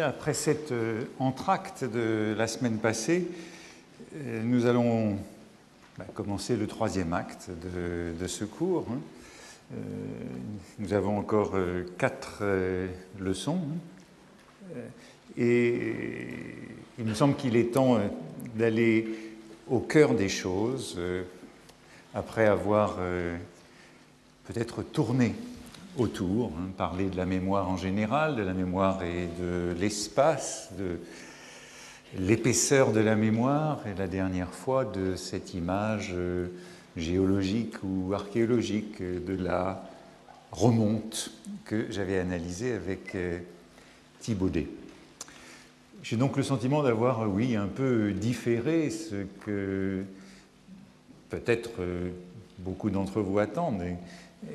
Après cet euh, entracte de la semaine passée, euh, nous allons bah, commencer le troisième acte de, ce cours. Hein. Euh, nous avons encore quatre leçons. Hein. Et il me semble qu'il est temps d'aller au cœur des choses, après avoir peut-être tourné autour, hein, parler de la mémoire en général, de la mémoire et de l'espace, de l'épaisseur de la mémoire, et la dernière fois de cette image euh, géologique ou archéologique de la remonte que j'avais analysée avec euh, Thibaudet. J'ai donc le sentiment d'avoir, oui, un peu différé ce que peut-être euh, beaucoup d'entre vous attendent,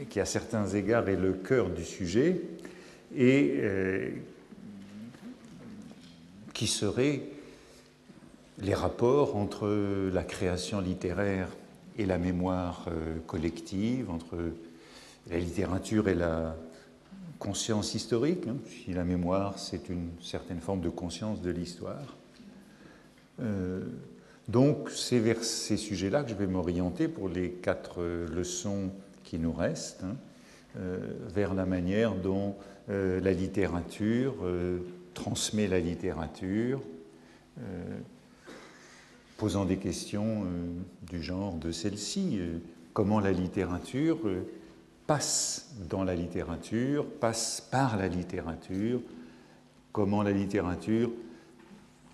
qui à certains égards est le cœur du sujet, et euh, qui serait les rapports entre la création littéraire et la mémoire euh, collective, entre la littérature et la conscience historique, hein, si la mémoire c'est une certaine forme de conscience de l'histoire. Euh, donc c'est vers ces sujets-là que je vais m'orienter pour les quatre leçons qui nous reste, hein, euh, vers la manière dont euh, la littérature euh, transmet la littérature, posant des questions du genre de celle-ci, comment la littérature passe dans la littérature, passe par la littérature, comment la littérature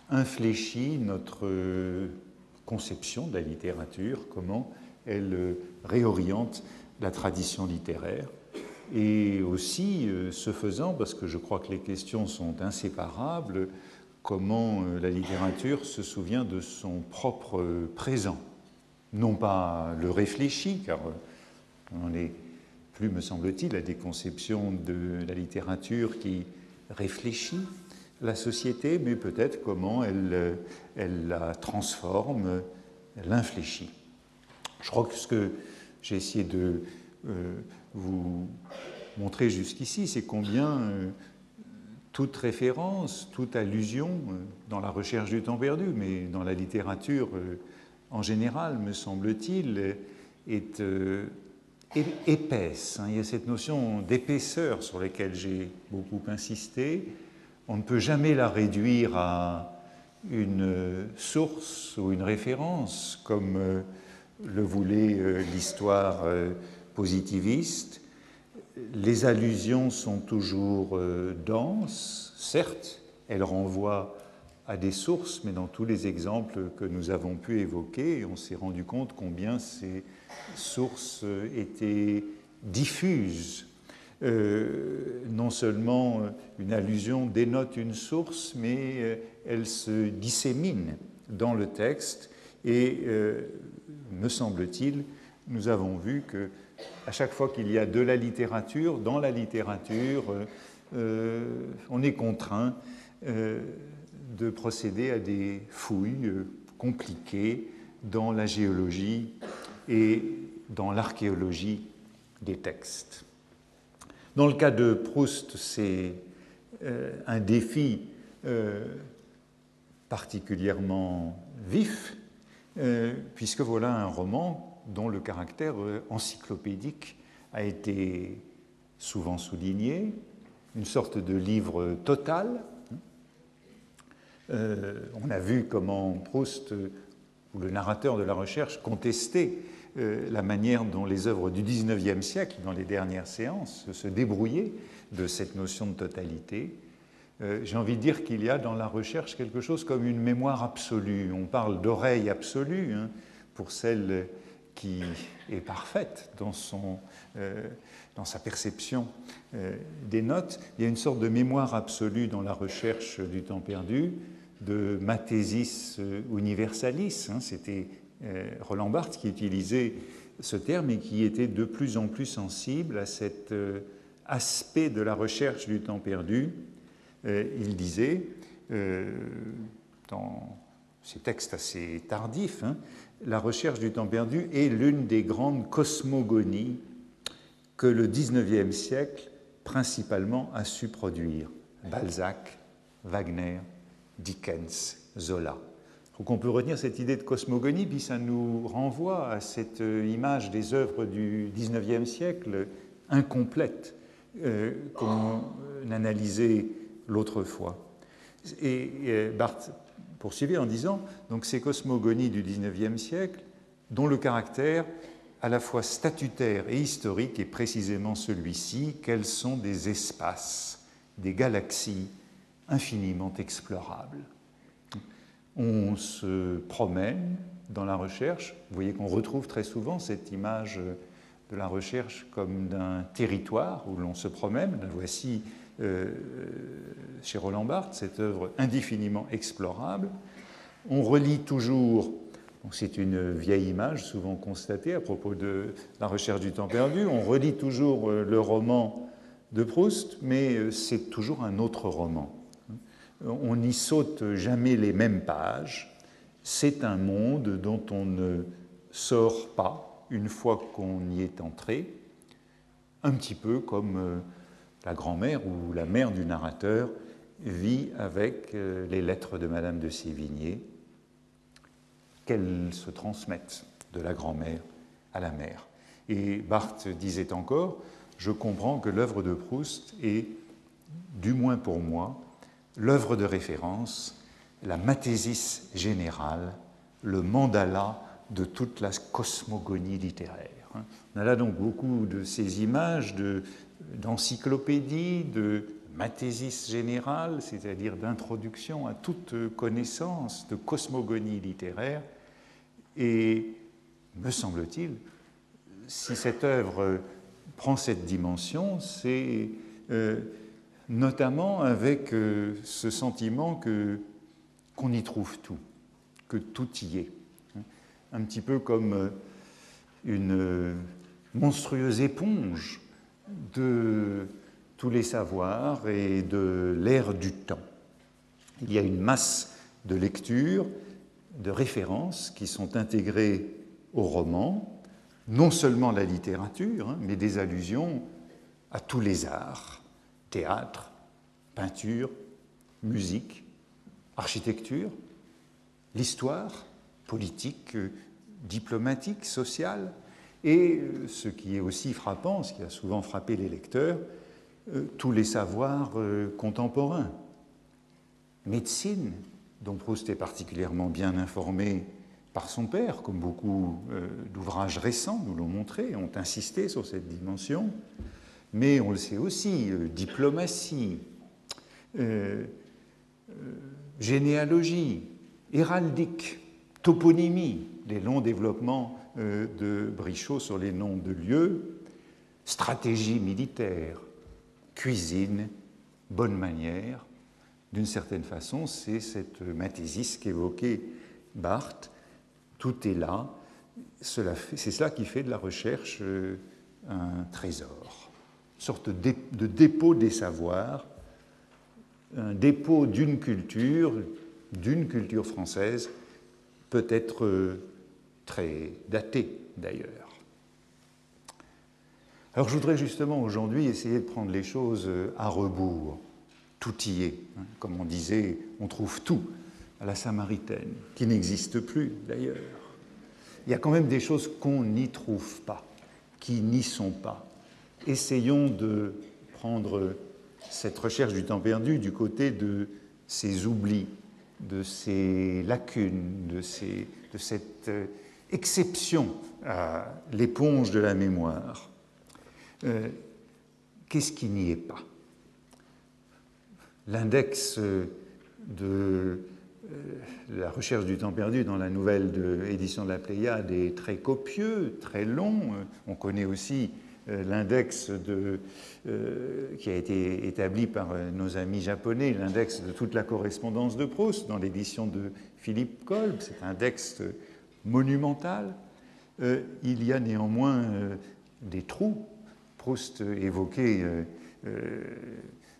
infléchit notre conception de la littérature, comment elle réoriente la tradition littéraire. Et aussi, euh, ce faisant, parce que je crois que les questions sont inséparables, comment euh, la littérature se souvient de son propre présent. Non pas le réfléchi, car euh, on est plus, me semble-t-il, à des conceptions de la littérature qui réfléchit la société, mais peut-être comment elle, elle la transforme, l'infléchit. Je crois que ce que j'ai essayé de euh, vous montrer jusqu'ici, c'est combien euh, toute référence, toute allusion euh, dans la recherche du temps perdu, mais dans la littérature en général, me semble-t-il, est épaisse. Hein. Il y a cette notion d'épaisseur sur laquelle j'ai beaucoup insisté. On ne peut jamais la réduire à une source ou une référence, comme le voulait euh, l'histoire euh, positiviste. Les allusions sont toujours euh, denses, certes, elles renvoient à des sources, mais dans tous les exemples que nous avons pu évoquer, on s'est rendu compte combien ces sources étaient diffuses. non seulement une allusion dénote une source, mais elle se dissémine dans le texte et me semble-t-il, nous avons vu que à chaque fois qu'il y a de la littérature, dans la littérature, euh, euh, on est contraint euh, de procéder à des fouilles compliquées dans la géologie et dans l'archéologie des textes. Dans le cas de Proust, c'est un défi particulièrement vif euh, puisque voilà un roman dont le caractère euh, encyclopédique a été souvent souligné, une sorte de livre total. Euh, on a vu comment Proust, ou le narrateur de la recherche, contestait la manière dont les œuvres du XIXe siècle, dans les dernières séances, se débrouillaient de cette notion de totalité. Euh, j'ai envie de dire qu'il y a dans la recherche quelque chose comme une mémoire absolue. On parle d'oreille absolue hein, pour celle qui est parfaite dans, son, euh, dans sa perception euh, des notes. Il y a une sorte de mémoire absolue dans la recherche du temps perdu, de mathesis universalis. Hein. C'était Roland Barthes qui utilisait ce terme et qui était de plus en plus sensible à cet aspect de la recherche du temps perdu il disait, euh, dans ces textes assez tardifs, hein, la recherche du temps perdu est l'une des grandes cosmogonies que le XIXe siècle principalement a su produire. Balzac, Wagner, Dickens, Zola. Donc on peut retenir cette idée de cosmogonie, puis ça nous renvoie à cette image des œuvres du XIXe siècle incomplètes euh, qu'on analysait l'autre fois. Et, Barthes poursuivait en disant donc ces cosmogonies du XIXe siècle, dont le caractère à la fois statutaire et historique est précisément celui-ci, quels sont des espaces, des galaxies infiniment explorables. On se promène dans la recherche, vous voyez qu'on retrouve très souvent cette image de la recherche comme d'un territoire où l'on se promène. voici euh, chez Roland Barthes cette œuvre indéfiniment explorable. On relit toujours c'est une vieille image souvent constatée à propos de la recherche du temps perdu. On relit toujours euh, le roman de Proust, mais euh, c'est toujours un autre roman. On n'y saute jamais les mêmes pages. C'est un monde dont on ne sort pas une fois qu'on y est entré, un petit peu comme la grand-mère ou la mère du narrateur vit avec les lettres de Madame de Sévigné qu'elles se transmettent de la grand-mère à la mère. Et Barthes disait encore, je comprends que l'œuvre de Proust est, du moins pour moi, l'œuvre de référence, la mathésis générale, le mandala de toute la cosmogonie littéraire. On a là donc beaucoup de ces images d'encyclopédie, de, mathésis générale, c'est-à-dire d'introduction à toute connaissance de cosmogonie littéraire, et me semble-t-il, si cette œuvre prend cette dimension, c'est euh, notamment avec euh, ce sentiment que, qu'on y trouve tout, que tout y est. Un petit peu comme euh, une monstrueuse éponge de tous les savoirs et de l'ère du temps. Il y a une masse de lectures de références qui sont intégrées au roman, non seulement la littérature, hein, mais des allusions à tous les arts, théâtre, peinture, musique, architecture, l'histoire, politique, diplomatique, sociale, et euh, ce qui est aussi frappant, ce qui a souvent frappé les lecteurs, euh, tous les savoirs euh, contemporains. Médecine, dont Proust est particulièrement bien informé par son père, comme beaucoup d'ouvrages récents nous l'ont montré, ont insisté sur cette dimension, mais on le sait aussi, diplomatie, généalogie, héraldique, toponymie, les longs développements de Brichot sur les noms de lieux, stratégie militaire, cuisine, bonne manière, d'une certaine façon, c'est cette mathésis qu'évoquait Barthes. Tout est là. C'est cela qui fait de la recherche euh, un trésor, une sorte de dépôt des savoirs, un dépôt d'une culture, d'une culture française, peut-être euh, très datée d'ailleurs. Alors je voudrais justement aujourd'hui essayer de prendre les choses euh, à rebours tout y est. Hein. Comme on disait, on trouve tout à la Samaritaine, qui n'existe plus d'ailleurs. Il y a quand même des choses qu'on n'y trouve pas, qui n'y sont pas. Essayons de prendre cette recherche du temps perdu du côté de ces oublis, de ces lacunes, de, de cette euh, exception à l'éponge de la mémoire. Euh, qu'est-ce qui n'y est pas? L'index euh, de euh, la recherche du temps perdu dans la nouvelle de, édition de la Pléiade est très copieux, très long. On connaît aussi l'index qui a été établi par nos amis japonais, l'index de toute la correspondance de Proust dans l'édition de Philippe Kolb. C'est un index monumental. il y a néanmoins des trous. Proust évoquait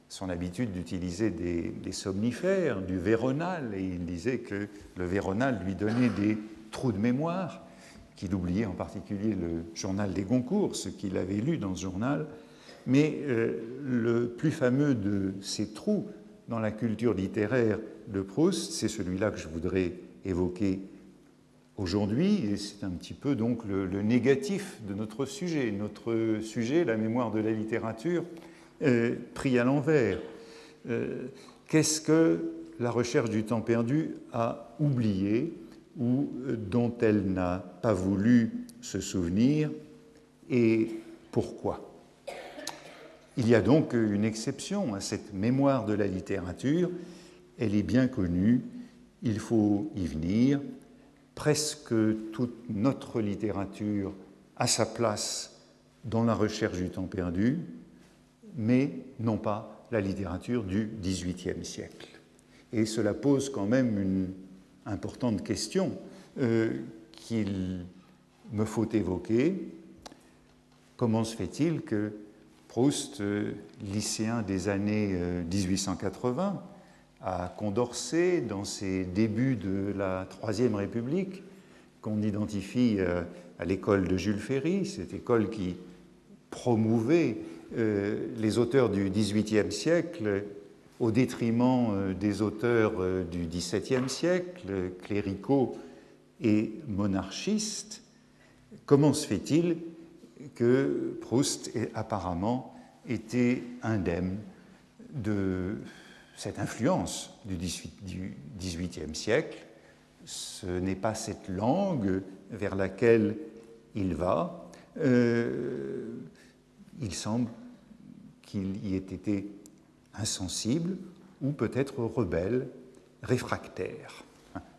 son habitude d'utiliser des, somnifères, du véronal, et il disait que le véronal lui donnait des trous de mémoire, qu'il oubliait en particulier le journal des Goncourt, ce qu'il avait lu dans ce journal. Mais euh, le plus fameux de ces trous dans la culture littéraire de Proust, c'est celui-là que je voudrais évoquer aujourd'hui, c'est un petit peu donc le, négatif de notre sujet. Notre sujet, la mémoire de la littérature, pris à l'envers. Euh, qu'est-ce que la recherche du temps perdu a oublié ou dont elle n'a pas voulu se souvenir et pourquoi? Il y a donc une exception à cette mémoire de la littérature, elle est bien connue, il faut y venir, presque toute notre littérature a sa place dans la recherche du temps perdu, mais non pas la littérature du XVIIIe siècle. Et cela pose quand même une importante question euh, qu'il me faut évoquer. Comment se fait-il que Proust, euh, lycéen des années 1880, euh, à Condorcet, dans ses débuts de la Troisième République, qu'on identifie euh, à l'école de Jules Ferry, cette école qui promouvait euh, les auteurs du XVIIIe siècle au détriment euh, des auteurs du XVIIe siècle, cléricaux et monarchistes. Comment se fait-il que Proust apparemment été indemne de cette influence du XVIIIe siècle. Ce n'est pas cette langue vers laquelle il va. Euh, il semble qu'il y ait été insensible ou peut-être rebelle, réfractaire.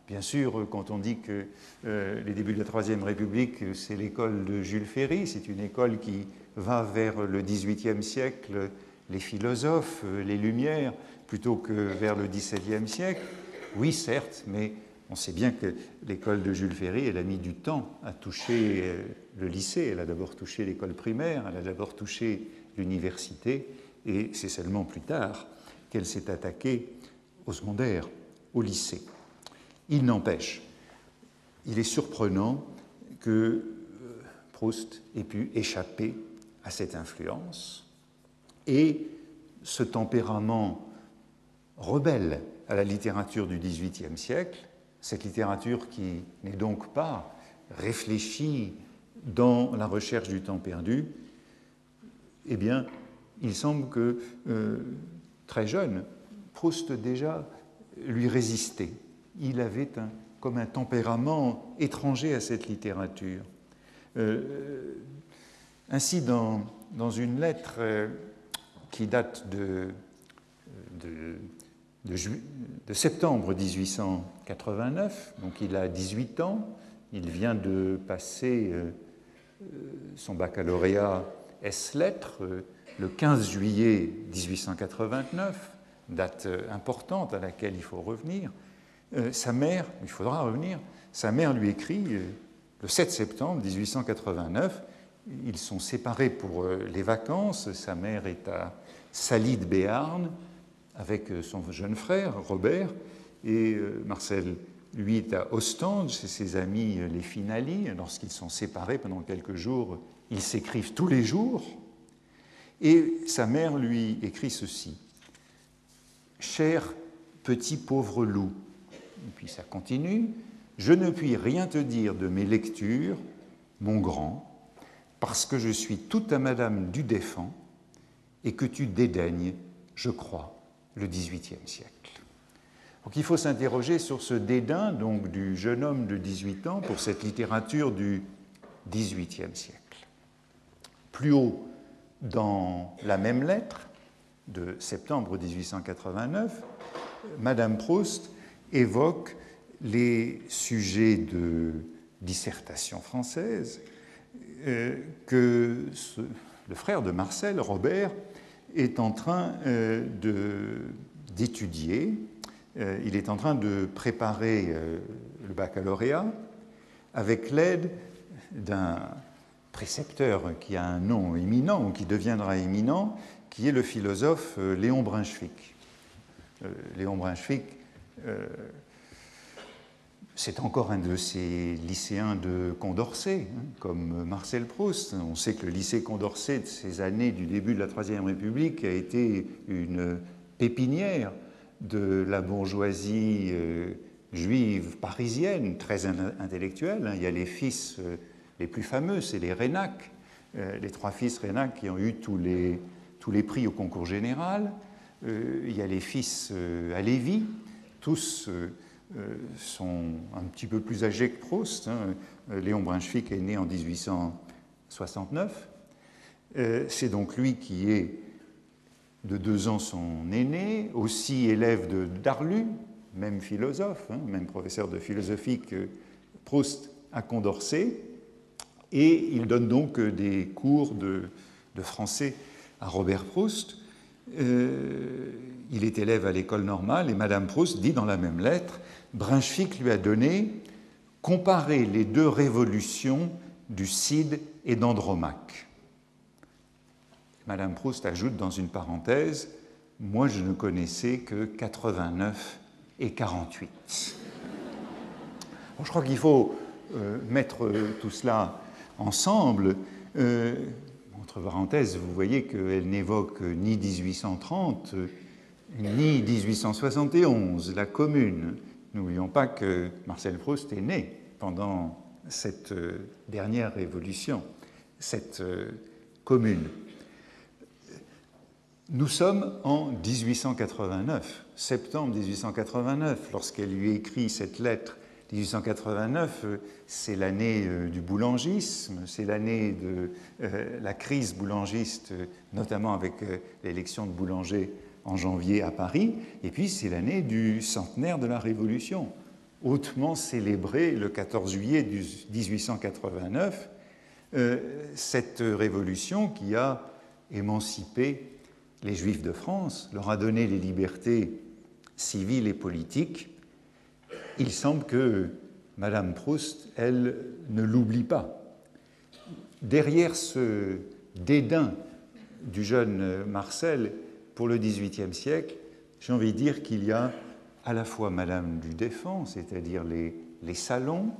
Bien sûr, quand on dit que euh, les débuts de la Troisième République, c'est l'école de Jules Ferry, c'est une école qui va vers le XVIIIe siècle, les philosophes, les Lumières, plutôt que vers le XVIIe siècle. Oui, certes, mais on sait bien que l'école de Jules Ferry, elle a mis du temps à toucher euh, le lycée. Elle a d'abord touché l'école primaire, elle a d'abord touché l'université, et c'est seulement plus tard qu'elle s'est attaquée au secondaire, au lycée. Il n'empêche, il est surprenant que euh, Proust ait pu échapper à cette influence et ce tempérament rebelle à la littérature du XVIIIe siècle, cette littérature qui n'est donc pas réfléchie dans la recherche du temps perdu, eh bien, il semble que euh, très jeune, Proust déjà lui résistait. Il avait comme un tempérament étranger à cette littérature. Euh, ainsi, dans, dans, une lettre euh, qui date de, de de, septembre 1889, donc il a 18 ans, il vient de passer euh, euh, son baccalauréat S-lettres euh, le 15 juillet 1889, date importante à laquelle il faut revenir. sa mère, il faudra revenir, sa mère lui écrit le 7 septembre 1889, ils sont séparés pour les vacances, sa mère est à Salide Béarn, avec euh, son jeune frère, Robert, et euh, Marcel, lui, est à Ostende, chez ses amis euh, les Finali. Lorsqu'ils sont séparés pendant quelques jours, ils s'écrivent tous les jours. Et sa mère lui écrit ceci Cher petit pauvre loup, et puis ça continue, je ne puis rien te dire de mes lectures, mon grand, parce que je suis tout à Madame du Défend et que tu dédaignes, je crois, le XVIIIe siècle. Donc il faut s'interroger sur ce dédain donc, du jeune homme de 18 ans pour cette littérature du XVIIIe siècle. Plus haut, dans la même lettre de septembre 1889, Madame Proust évoque les sujets de dissertation française euh, que le frère de Marcel, Robert, est en train euh, d'étudier, euh, il est en train de préparer euh, le baccalauréat avec l'aide d'un précepteur qui a un nom éminent ou qui deviendra éminent, qui est le philosophe Léon Brunswick. Léon Brunswick c'est encore un de ces lycéens de Condorcet, hein, comme Marcel Proust. On sait que le lycée Condorcet de ces années du début de la Troisième République a été une pépinière de la bourgeoisie juive parisienne, très intellectuelle. Hein. Il y a les fils les plus fameux, c'est les Rénac, les trois fils Rénac qui ont eu tous les, tous les prix au concours général. Il y a les fils à Lévis, tous sont un petit peu plus âgés que Proust. Hein. Léon Brunswick est né en 1869. C'est donc lui qui est de deux ans son aîné, aussi élève de Darlu, même philosophe, hein, même professeur de philosophie que Proust à Condorcet, et il donne donc des cours de, français à Robert Proust. Euh, il est élève à l'école normale et Madame Proust dit dans la même lettre Brunswick lui a donné Comparer les deux révolutions du Cid et d'Andromaque. Madame Proust ajoute dans une parenthèse Moi, je ne connaissais que 89 et 48. je crois qu'il faut euh, mettre tout cela ensemble. Euh, entre parenthèses, vous voyez qu'elle n'évoque ni 1830 ni 1871, la commune. N'oublions pas que Marcel Proust est né pendant cette euh, dernière révolution, cette commune. Nous sommes en 1889, septembre 1889, lorsqu'elle lui écrit cette lettre. 1889, c'est l'année euh, du boulangisme, c'est l'année de euh, la crise boulangiste, notamment avec euh, l'élection de Boulanger en janvier à Paris, et puis c'est l'année du centenaire de la Révolution, hautement célébrée le 14 juillet 1889, cette révolution qui a émancipé les Juifs de France, leur a donné les libertés civiles et politiques, il semble que Madame Proust, elle, ne l'oublie pas. Derrière ce dédain du jeune Marcel pour le XVIIIe siècle, j'ai envie de dire qu'il y a à la fois Madame du Défend, c'est-à-dire les, les, salons,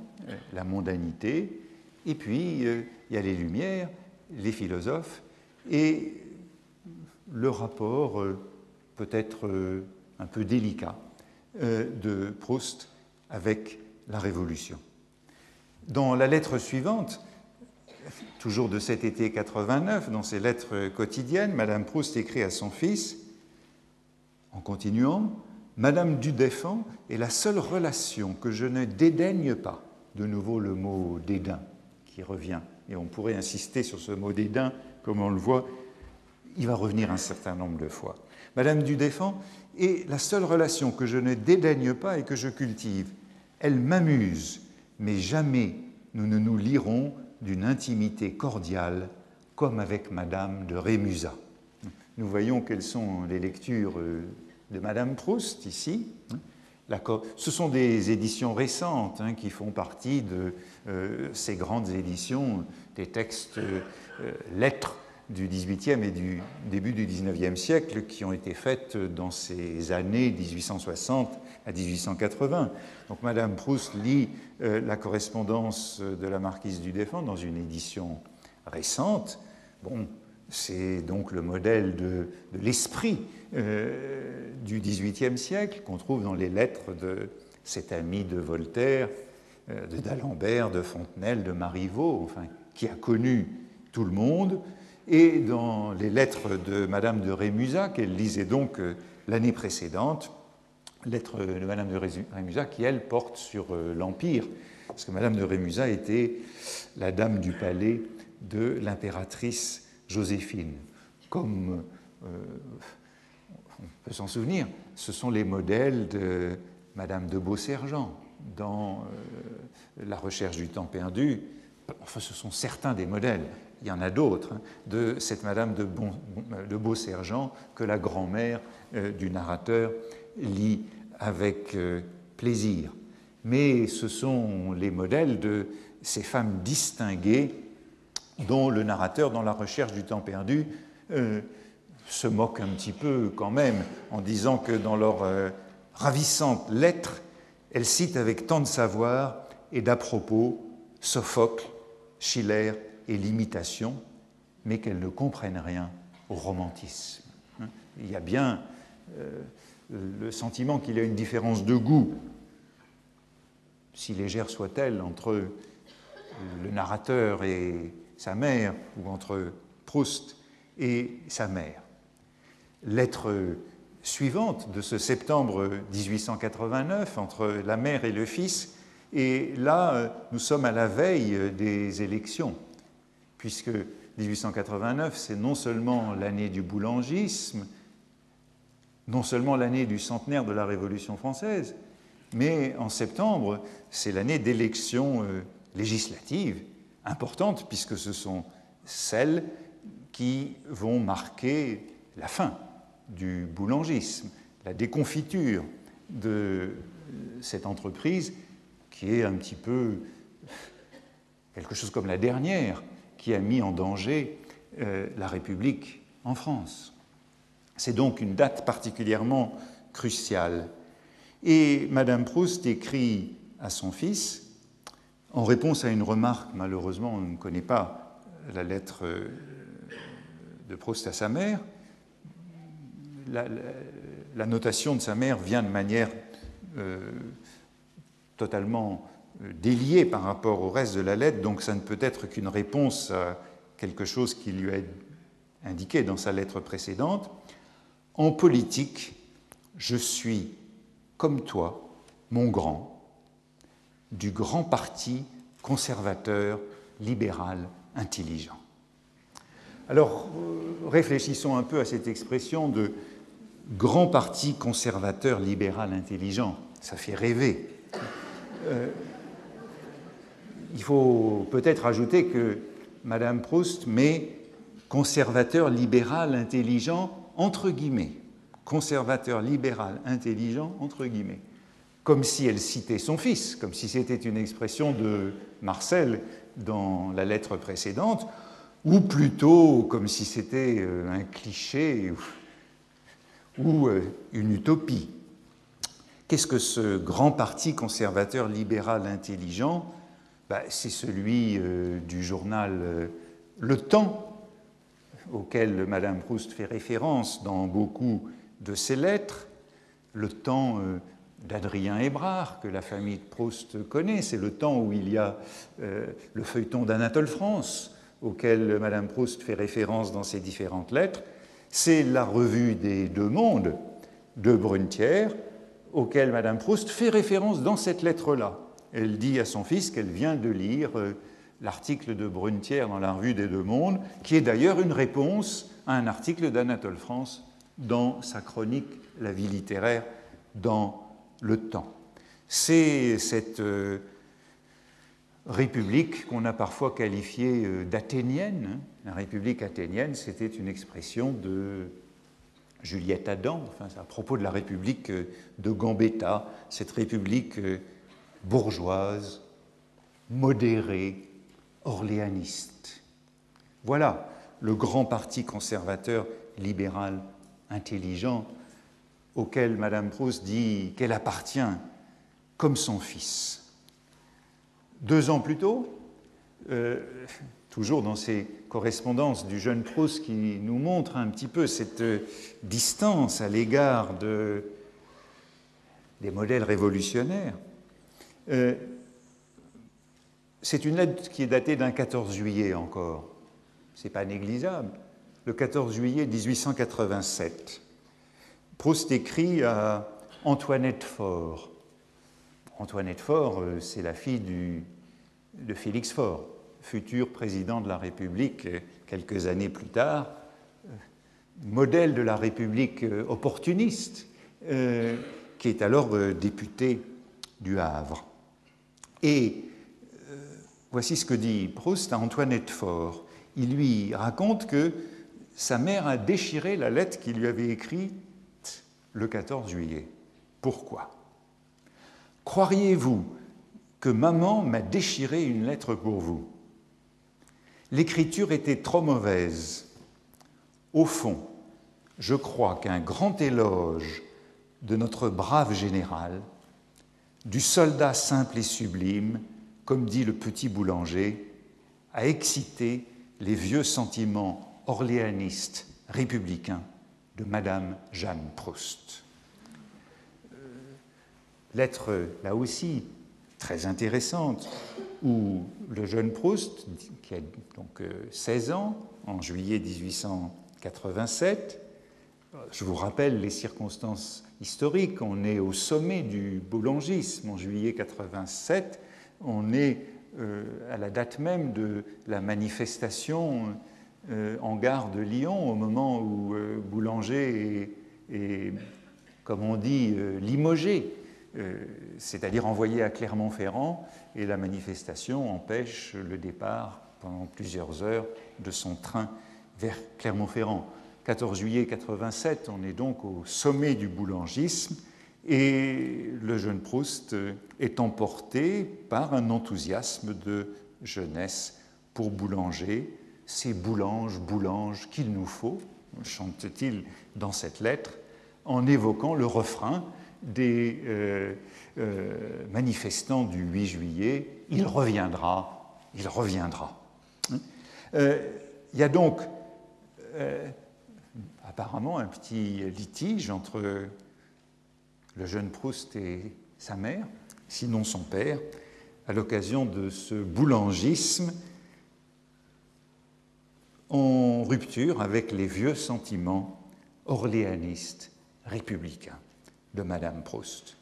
la mondanité, et puis euh, il y a les Lumières, les philosophes, et le rapport euh, peut-être euh, un peu délicat de Proust avec la Révolution. Dans la lettre suivante, toujours de cet été 89, dans ses lettres quotidiennes, Madame Proust écrit à son fils, en continuant, Madame du Défend est la seule relation que je ne dédaigne pas. De nouveau le mot dédain qui revient. Et on pourrait insister sur ce mot dédain, comme on le voit il va revenir un certain nombre de fois. Madame du Défend est la seule relation que je ne dédaigne pas et que je cultive. Elle m'amuse, mais jamais nous ne nous lirons d'une intimité cordiale comme avec Madame de Rémusat. Nous voyons quelles sont les lectures euh, de Madame Proust ici. Ce sont des éditions récentes hein, qui font partie de euh, ces grandes éditions, des textes euh, lettres du XVIIIe et du début du XIXe siècle qui ont été faites dans ces années 1860 à 1880. Donc Madame Proust lit euh, la correspondance de la marquise du Défend dans une édition récente. Bon, c'est donc le modèle de, l'esprit euh, du XVIIIe siècle qu'on trouve dans les lettres de cet ami de Voltaire, euh, de d'Alembert, de Fontenelle, de Marivaux, enfin, qui a connu tout le monde, et dans les lettres de Madame de Rémusat, qu'elle lisait donc euh, l'année précédente, lettre de Madame de Rémusat qui, elle, porte sur euh, l'Empire, parce que Madame de Rémusat était la dame du palais de l'impératrice Joséphine. Comme euh, on peut s'en souvenir, ce sont les modèles de Madame de Beausergent dans La recherche du temps perdu. Enfin, ce sont certains des modèles il y en a d'autres, hein, de cette Madame de, bon, Beausergent que la grand-mère euh, du narrateur lit avec euh, plaisir. Mais ce sont les modèles de ces femmes distinguées dont le narrateur, dans la recherche du temps perdu, euh, se moque un petit peu quand même en disant que dans leur ravissante lettre, elles citent avec tant de savoir et d'à propos Sophocle, Schiller et l'imitation, mais qu'elles ne comprennent rien au romantisme. Il y a bien euh, le sentiment qu'il y a une différence de goût, si légère soit-elle, entre le narrateur et sa mère, ou entre Proust et sa mère. Lettre suivante de ce septembre 1889 entre la mère et le fils, et là, nous sommes à la veille des élections, puisque 1889, c'est non seulement l'année du boulangisme, non seulement l'année du centenaire de la Révolution française, mais en septembre, c'est l'année d'élections euh, législatives importantes, puisque ce sont celles qui vont marquer la fin du boulangisme, la déconfiture de cette entreprise qui est un petit peu quelque chose comme la dernière qui a mis en danger euh, la République en France. C'est donc une date particulièrement cruciale. Et Madame Proust écrit à son fils, en réponse à une remarque, malheureusement on ne connaît pas la lettre euh, de Proust à sa mère, la, notation de sa mère vient de manière euh, totalement euh, déliée par rapport au reste de la lettre, donc ça ne peut être qu'une réponse à quelque chose qui lui est indiqué dans sa lettre précédente. En politique, je suis, comme toi, mon grand, du grand parti conservateur, libéral, intelligent. Alors, euh, réfléchissons un peu à cette expression de grand parti conservateur, libéral, intelligent. Ça fait rêver. Euh, il faut peut-être ajouter que Madame Proust met conservateur, libéral, intelligent entre guillemets. Conservateur, libéral, intelligent entre guillemets. Comme si elle citait son fils, comme si c'était une expression de Marcel dans la lettre précédente, ou plutôt comme si c'était euh, un cliché ou euh, une utopie. Qu'est-ce que ce grand parti conservateur libéral intelligent? Bah, C'est celui euh, du journal Le Temps, auquel Madame Proust fait référence dans beaucoup de ses lettres. Le Temps d'Adrien Hébrard, que la famille de Proust connaît, c'est le temps où il y a le feuilleton d'Anatole France, auquel Madame Proust fait référence dans ses différentes lettres c'est la revue des deux mondes de Brunetière, auquel Madame Proust fait référence dans cette lettre-là. Elle dit à son fils qu'elle vient de lire euh, l'article de Brunetière dans la revue des deux mondes, qui est d'ailleurs une réponse à un article d'Anatole France dans sa chronique La vie littéraire dans le temps. C'est cette euh, république qu'on a parfois qualifiée euh, d'athénienne. Hein. La république athénienne, c'était une expression de Juliette Adam, à propos de la république euh, de Gambetta, cette république bourgeoise, modérée, orléaniste. Voilà le grand parti conservateur, libéral, intelligent, auquel Madame Proust dit qu'elle appartient comme son fils. Deux ans plus tôt, euh, toujours dans ces correspondances du jeune Proust qui nous montre un petit peu cette distance à l'égard de, des modèles révolutionnaires, euh, c'est une lettre qui est datée d'un 14 juillet encore. Ce n'est pas négligeable. Le 14 juillet 1887. Proust écrit à Antoinette Faure, Antoinette Faure, euh, c'est la fille de Félix Faure, futur président de la République euh, quelques années plus tard, euh, modèle de la République opportuniste, qui est alors député du Havre. Et voici ce que dit Proust à Antoinette Faure. Il lui raconte que sa mère a déchiré la lettre qu'il lui avait écrite le 14 juillet. Pourquoi? Croiriez-vous que maman m'a déchiré une lettre pour vous? L'écriture était trop mauvaise. Au fond, je crois qu'un grand éloge de notre brave général, du soldat simple et sublime, comme dit le petit boulanger, a excité les vieux sentiments orléanistes républicains de Madame Jeanne Proust. lettre là aussi très intéressante où le jeune Proust, qui a donc 16 ans, en juillet 1887, je vous rappelle les circonstances historiques, on est au sommet du boulangisme en juillet 87, on est euh, à la date même de la manifestation euh, en gare de Lyon, au moment où euh, Boulanger est, comme on dit, limogé, c'est-à-dire envoyé à Clermont-Ferrand, et la manifestation empêche le départ pendant plusieurs heures de son train vers Clermont-Ferrand. 14 juillet 87, on est donc au sommet du boulangisme et le jeune Proust est emporté par un enthousiasme de jeunesse pour Boulanger. C'est Boulange, Boulange qu'il nous faut, chante-t-il dans cette lettre, en évoquant le refrain des euh, euh, manifestants du 8 juillet Il reviendra, il reviendra. Euh, il y a donc apparemment un petit litige entre le jeune Proust et sa mère, sinon son père, à l'occasion de ce boulangisme en rupture avec les vieux sentiments orléanistes républicains de Madame Proust.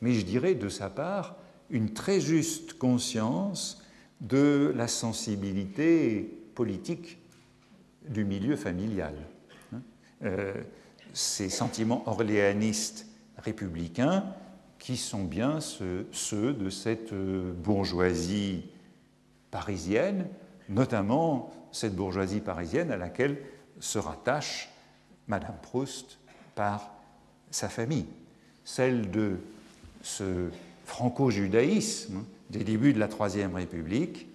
Mais je dirais de sa part une très juste conscience de la sensibilité politique du milieu familial. Euh, ces sentiments orléanistes républicains qui sont bien ceux, de cette euh, bourgeoisie parisienne, notamment cette bourgeoisie parisienne à laquelle se rattache Madame Proust par sa famille, celle de ce franco-judaïsme des débuts de la Troisième République,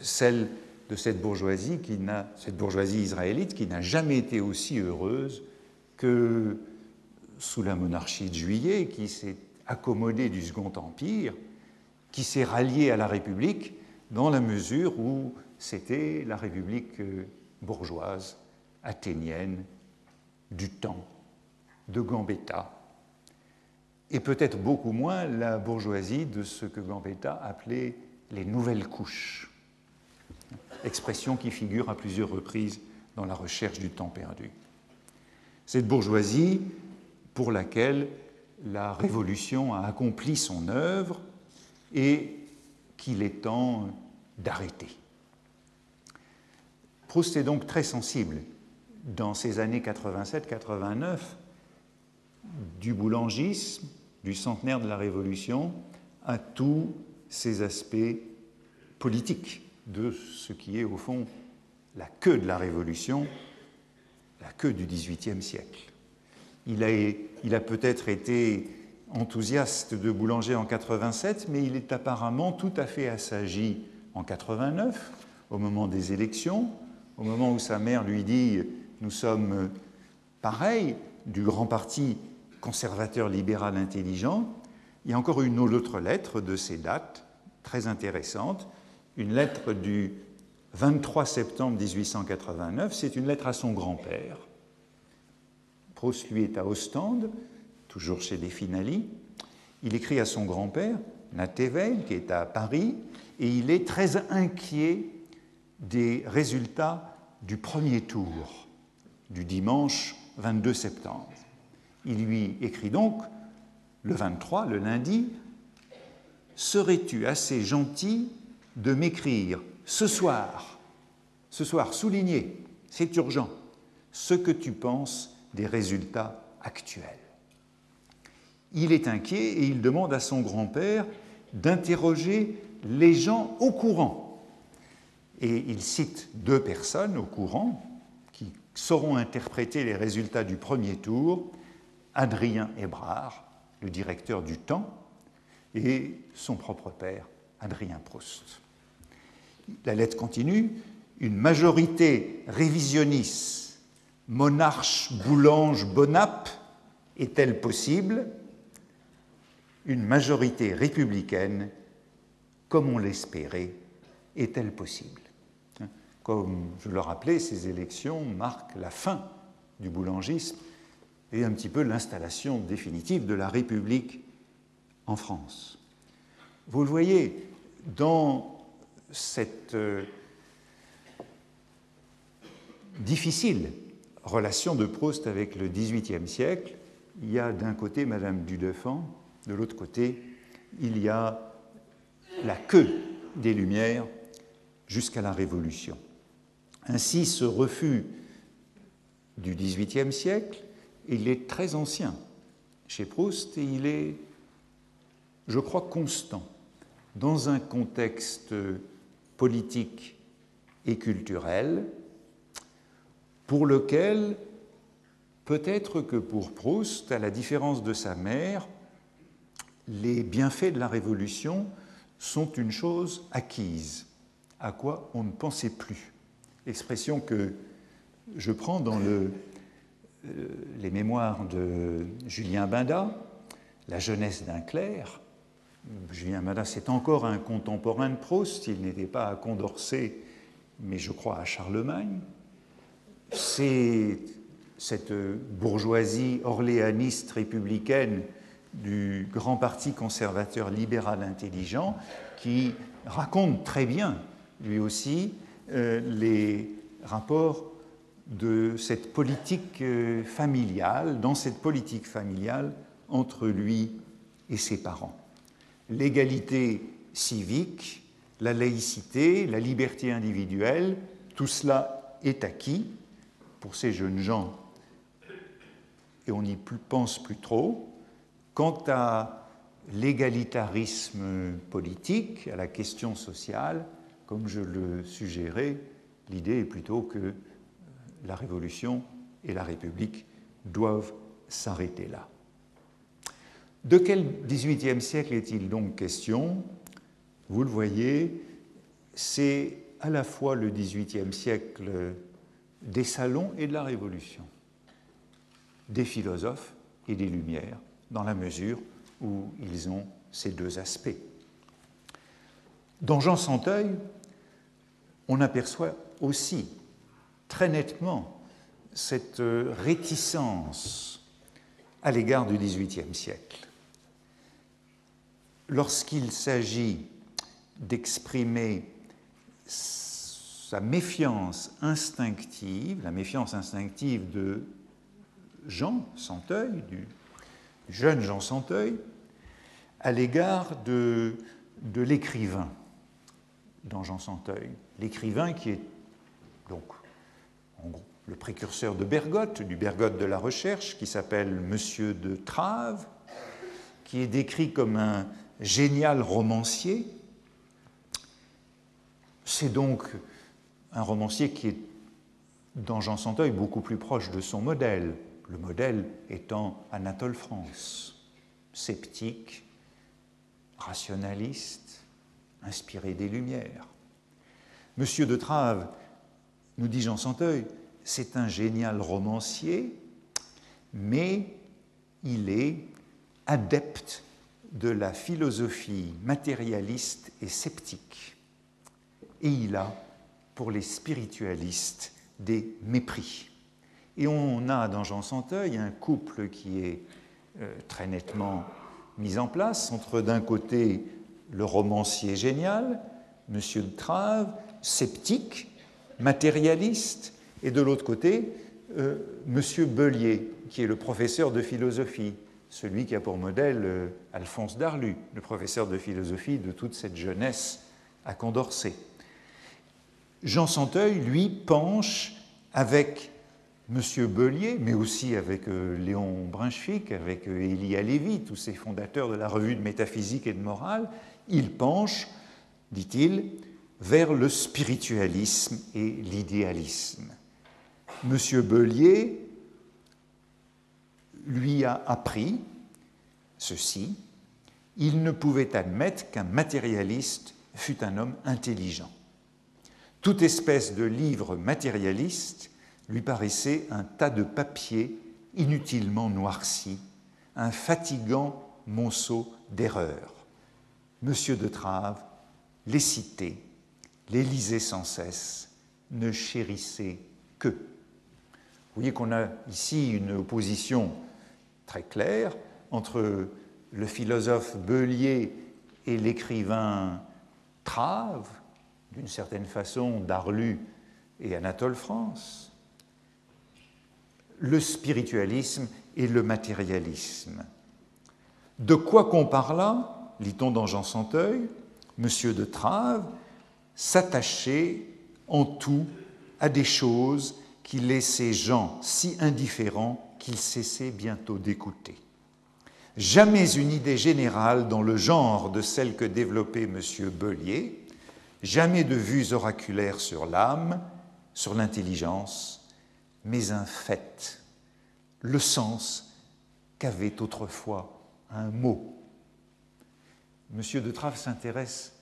celle de cette bourgeoisie, qui cette bourgeoisie israélite qui n'a jamais été aussi heureuse que sous la monarchie de Juillet, qui s'est accommodée du Second Empire, qui s'est ralliée à la République dans la mesure où c'était la République euh, bourgeoise, athénienne, du temps, de Gambetta, et peut-être beaucoup moins la bourgeoisie de ce que Gambetta appelait les nouvelles couches expression qui figure à plusieurs reprises dans la recherche du temps perdu. Cette bourgeoisie pour laquelle la Révolution a accompli son œuvre et qu'il est temps d'arrêter. Proust est donc très sensible dans ces années 87-89 du boulangisme, du centenaire de la Révolution, à tous ces aspects politiques de ce qui est au fond la queue de la Révolution, la queue du XVIIIe siècle. Il a, peut-être été enthousiaste de Boulanger en 87, mais il est apparemment tout à fait assagi en 89, au moment des élections, au moment où sa mère lui dit Nous sommes pareils du grand parti conservateur libéral intelligent. Il y a encore une autre lettre de ces dates, très intéressante, une lettre du 23 septembre 1889, c'est une lettre à son grand-père. Proust, lui, est à Ostende, toujours chez les Finali. Il écrit à son grand-père, Natevel, qui est à Paris, et il est très inquiet des résultats du premier tour du dimanche 22 septembre. Il lui écrit donc, le 23, le lundi, Serais-tu assez gentil de m'écrire ce soir, ce soir souligné, c'est urgent, ce que tu penses des résultats actuels. Il est inquiet et il demande à son grand-père d'interroger les gens au courant. Et il cite deux personnes au courant qui sauront interpréter les résultats du premier tour, Adrien Hébrard, le directeur du Temps, et son propre père, Adrien Proust la lettre continue, une majorité révisionniste, monarche, boulange, bonap, est-elle possible? Une majorité républicaine, comme on l'espérait, est-elle possible? Comme je le rappelais, ces élections marquent la fin du boulangisme et un petit peu l'installation définitive de la République en France. Vous le voyez, dans cette euh, difficile relation de Proust avec le XVIIIe siècle, il y a d'un côté Madame Dudefant, de l'autre côté, il y a la queue des Lumières jusqu'à la Révolution. Ainsi, ce refus du XVIIIe siècle, il est très ancien chez Proust et il est, je crois, constant dans un contexte politique et culturel pour lequel peut-être que pour Proust, à la différence de sa mère, les bienfaits de la Révolution sont une chose acquise, à quoi on ne pensait plus. Expression que je prends dans euh, les mémoires de Julien Binda, La jeunesse d'un clerc. Julien Binda, c'est encore un contemporain de Proust, il n'était pas à Condorcet, mais je crois à Charlemagne. C'est cette bourgeoisie orléaniste républicaine du grand parti conservateur libéral intelligent qui raconte très bien, lui aussi, euh, les rapports de cette politique euh, familiale, dans cette politique familiale entre lui et ses parents. L'égalité civique, la laïcité, la liberté individuelle, tout cela est acquis pour ces jeunes gens et on n'y pense plus trop. Quant à l'égalitarisme politique, à la question sociale, comme je le suggérais, l'idée est plutôt que la Révolution et la République doivent s'arrêter là. De quel XVIIIe siècle est-il donc question? Vous le voyez, c'est à la fois le XVIIIe siècle des salons et de la Révolution des philosophes et des Lumières, dans la mesure où ils ont ces deux aspects. Dans Jean Santeuil, on aperçoit aussi très nettement cette réticence à l'égard du XVIIIe siècle. Lorsqu'il s'agit d'exprimer sa méfiance instinctive, la méfiance instinctive de Jean Santeuil, du jeune Jean Santeuil, à l'égard de, de l'écrivain dans Jean Santeuil. L'écrivain qui est donc le précurseur de Bergotte, du Bergotte de la recherche, qui s'appelle Monsieur de Trave, qui est décrit comme un génial romancier. C'est donc un romancier qui est, dans Jean Santeuil, beaucoup plus proche de son modèle, le modèle étant Anatole France, sceptique, rationaliste, inspiré des Lumières. Monsieur de Trave, nous dit Jean Santeuil, c'est un génial romancier, mais il est adepte de la philosophie matérialiste et sceptique. Et il a, pour les spiritualistes, des mépris. Et on a dans Jean Santeuil un couple qui est euh, très nettement mis en place entre d'un côté le romancier génial, Monsieur de Trave, sceptique, matérialiste, et de l'autre côté euh, Monsieur Bellier, qui est le professeur de philosophie, celui qui a pour modèle euh, Alphonse Darlu, le professeur de philosophie de toute cette jeunesse à Condorcet. Jean Santeuil, lui, penche avec Monsieur Bellier, mais aussi avec euh, Léon Brunswick, avec euh, Elia Lévy, tous ces fondateurs de la revue de métaphysique et de morale, il penche, dit-il, vers le spiritualisme et l'idéalisme. Monsieur Bellier lui a appris ceci, il ne pouvait admettre qu'un matérialiste fût un homme intelligent. Toute espèce de livre matérialiste lui paraissait un tas de papier inutilement noirci, un fatigant monceau d'erreurs. Monsieur de Trave les citait, les lisait sans cesse, ne chérissait que. Vous voyez qu'on a ici une opposition très claire entre le philosophe Beulier et l'écrivain Trave, d'une certaine façon Darlu et Anatole France, le spiritualisme et le matérialisme. De quoi qu'on parla, lit-on dans Jean Santeuil, Monsieur de Trave s'attachait en tout à des choses qui laissaient Jean si indifférent qu'il cessait bientôt d'écouter. Jamais une idée générale dans le genre de celle que développait M. Bellier, jamais de vues oraculaires sur l'âme, sur l'intelligence, mais un fait, le sens qu'avait autrefois un mot. Monsieur de Trave s'intéresse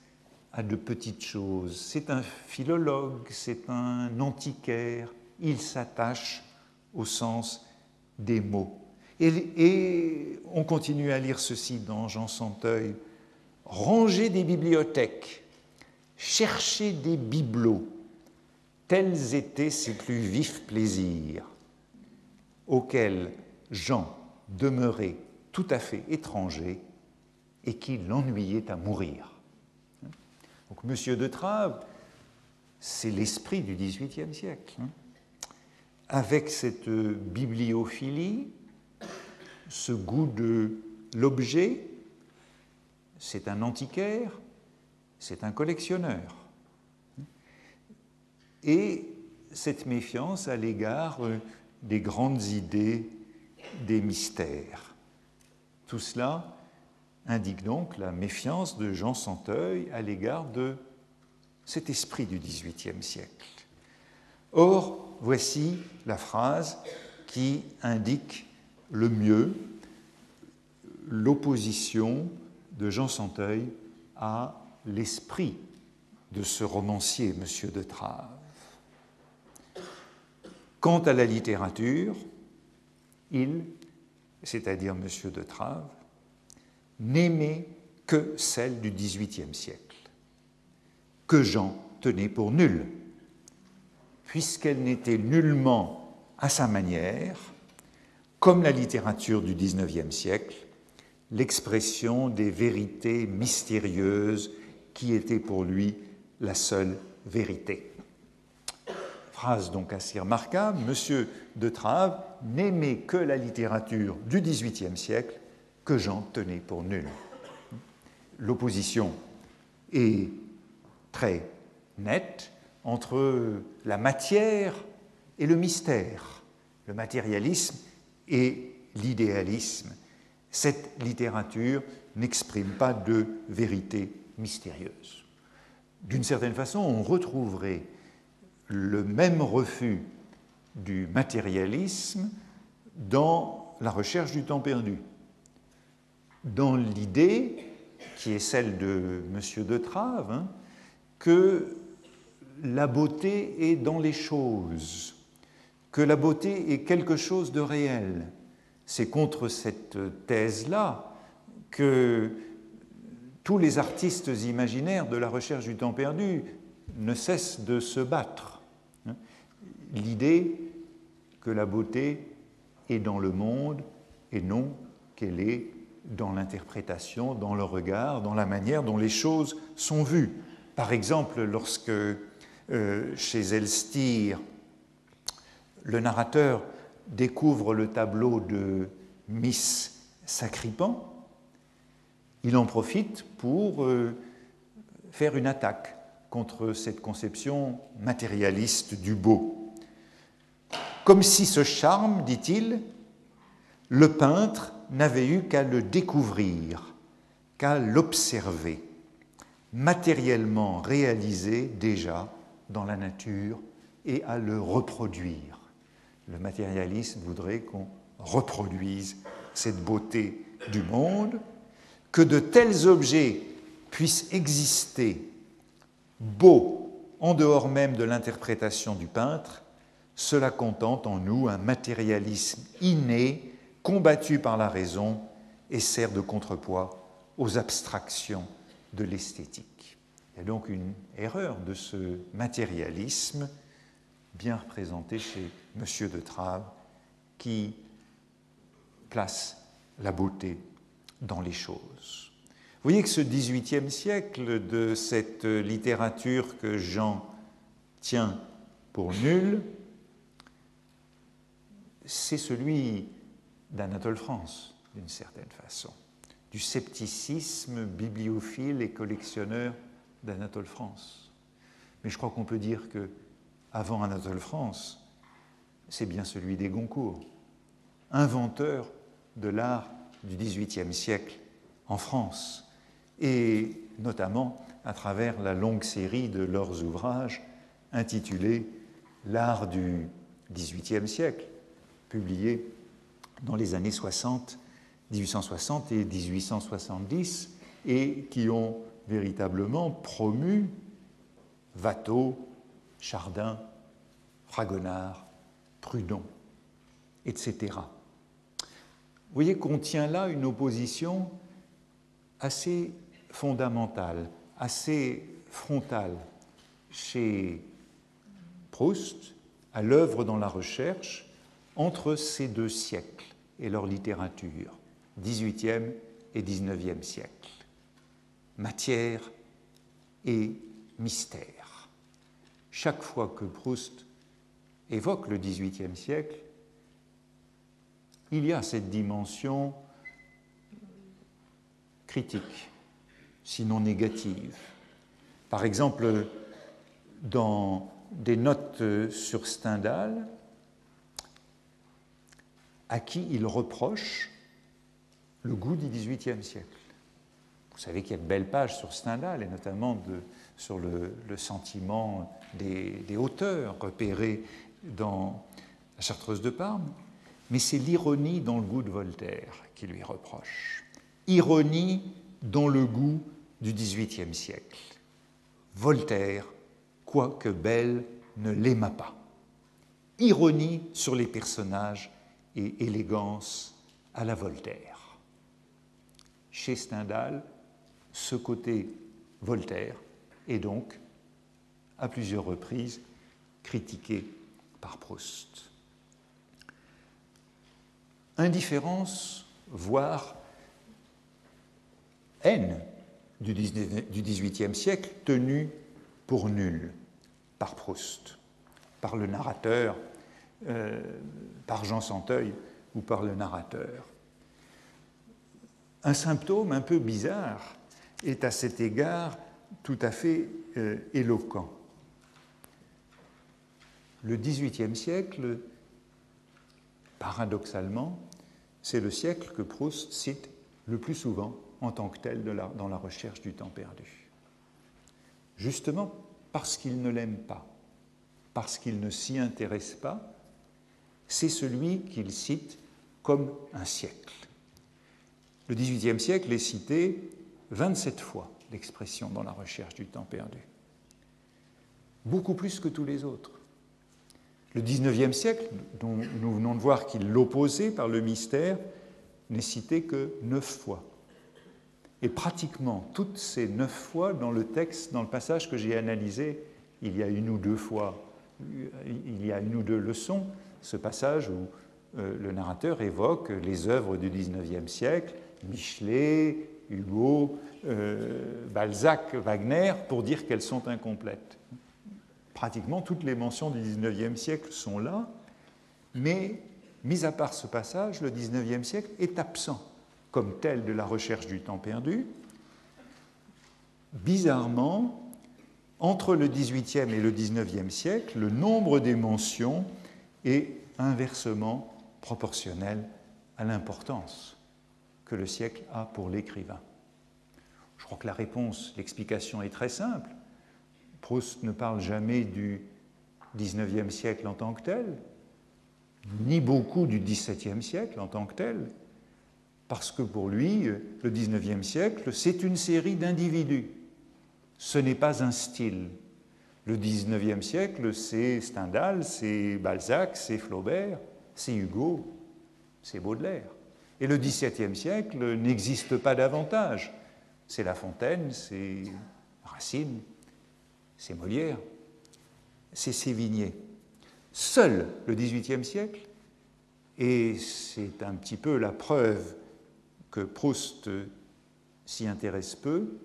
à de petites choses. C'est un philologue, c'est un antiquaire, il s'attache au sens des mots. Et, on continue à lire ceci dans Jean Santeuil. Ranger des bibliothèques, chercher des bibelots, tels étaient ses plus vifs plaisirs, auxquels Jean demeurait tout à fait étranger et qui l'ennuyait à mourir. Donc Monsieur de Trave, c'est l'esprit du XVIIIe siècle. Hein. Avec cette bibliophilie, ce goût de l'objet, c'est un antiquaire, c'est un collectionneur. Et cette méfiance à l'égard des grandes idées, des mystères. Tout cela indique donc la méfiance de Jean Santeuil à l'égard de cet esprit du XVIIIe siècle. Or, voici la phrase qui indique le mieux l'opposition de Jean Santeuil à l'esprit de ce romancier, M. de Trave. Quant à la littérature, il, c'est-à-dire M. de Trave, n'aimait que celle du XVIIIe siècle, que Jean tenait pour nulle, puisqu'elle n'était nullement à sa manière, comme la littérature du XIXe siècle, l'expression des vérités mystérieuses qui étaient pour lui la seule vérité. Phrase donc assez remarquable, Monsieur de Trave n'aimait que la littérature du XVIIIe siècle que Jean tenait pour nulle. L'opposition est très nette entre la matière et le mystère, le matérialisme et l'idéalisme. Cette littérature n'exprime pas de vérité mystérieuse. D'une certaine façon, on retrouverait le même refus du matérialisme dans la recherche du temps perdu dans l'idée, qui est celle de M. de Trave, hein, que la beauté est dans les choses, que la beauté est quelque chose de réel. C'est contre cette thèse-là que tous les artistes imaginaires de la recherche du temps perdu ne cessent de se battre. L'idée que la beauté est dans le monde et non qu'elle est dans l'interprétation, dans le regard, dans la manière dont les choses sont vues. Par exemple, lorsque euh, chez Elstir, le narrateur découvre le tableau de Miss Sacripan, il en profite pour euh, faire une attaque contre cette conception matérialiste du beau. Comme si ce charme, dit-il, le peintre n'avait eu qu'à le découvrir, qu'à l'observer, matériellement réalisé déjà dans la nature et à le reproduire. Le matérialisme voudrait qu'on reproduise cette beauté du monde, que de tels objets puissent exister beaux en dehors même de l'interprétation du peintre, cela contente en nous un matérialisme inné combattu par la raison et sert de contrepoids aux abstractions de l'esthétique. Il y a donc une erreur de ce matérialisme bien représenté chez M. de Trave qui place la beauté dans les choses. Vous voyez que ce XVIIIe siècle de cette littérature que Jean tient pour nulle, c'est celui d'Anatole France, d'une certaine façon, du scepticisme bibliophile et collectionneur d'Anatole France. Mais je crois qu'on peut dire que avant Anatole France, c'est bien celui des Goncourt, inventeur de l'art du XVIIIe siècle en France, et notamment à travers la longue série de leurs ouvrages intitulés L'art du XVIIIe siècle, publiés dans les années 60, 1860 et 1870, et qui ont véritablement promu Watteau, Chardin, Fragonard, Prudhon, etc. Voyez qu'on tient là une opposition assez fondamentale, assez frontale chez Proust, à l'œuvre dans la recherche, entre ces deux siècles et leur littérature, 18e et 19e siècle. Matière et mystère. Chaque fois que Proust évoque le XVIIIe siècle, il y a cette dimension critique, sinon négative. Par exemple, dans des notes sur Stendhal, à qui il reproche le goût du XVIIIe siècle. Vous savez qu'il y a de belles pages sur Stendhal, et notamment sur le, sentiment des, hauteurs repérés dans la Chartreuse de Parme, mais c'est l'ironie dans le goût de Voltaire qui lui reproche. Ironie dans le goût du XVIIIe siècle. Voltaire, quoique belle, ne l'aima pas. Ironie sur les personnages et élégance à la Voltaire. Chez Stendhal, ce côté Voltaire est donc, à plusieurs reprises, critiqué par Proust. Indifférence, voire haine du XVIIIe siècle tenue pour nulle par Proust, par le narrateur euh, par Jean Santeuil ou par le narrateur. Un symptôme un peu bizarre est à cet égard tout à fait euh, éloquent. Le XVIIIe siècle, paradoxalement, c'est le siècle que Proust cite le plus souvent en tant que tel dans la recherche du temps perdu. Justement parce qu'il ne l'aime pas, parce qu'il ne s'y intéresse pas, c'est celui qu'il cite comme un siècle. Le XVIIIe siècle est cité 27 fois, l'expression dans la recherche du temps perdu. Beaucoup plus que tous les autres. Le XIXe siècle, dont nous venons de voir qu'il l'opposait par le mystère, n'est cité que neuf fois. Et pratiquement toutes ces neuf fois dans le texte, dans le passage que j'ai analysé, il y a une ou deux fois, il y a une ou deux leçons, ce passage où euh, le narrateur évoque les œuvres du XIXe siècle, Michelet, Hugo, euh, Balzac, Wagner, pour dire qu'elles sont incomplètes. Pratiquement toutes les mentions du XIXe siècle sont là, mais, mis à part ce passage, le XIXe siècle est absent comme tel de la recherche du temps perdu. Bizarrement, entre le XVIIIe et le XIXe siècle, le nombre des mentions est inversement proportionnel à l'importance que le siècle a pour l'écrivain. Je crois que la réponse, l'explication est très simple. Proust ne parle jamais du XIXe siècle en tant que tel, ni beaucoup du XVIIe siècle en tant que tel, parce que pour lui, le XIXe siècle, c'est une série d'individus. Ce n'est pas un style, le XIXe siècle, c'est Stendhal, c'est Balzac, c'est Flaubert, c'est Hugo, c'est Baudelaire. Et le XVIIe siècle n'existe pas davantage. C'est La Fontaine, c'est Racine, c'est Molière, c'est Sévigné. Seul le XVIIIe siècle, et c'est un petit peu la preuve que Proust s'y intéresse peu,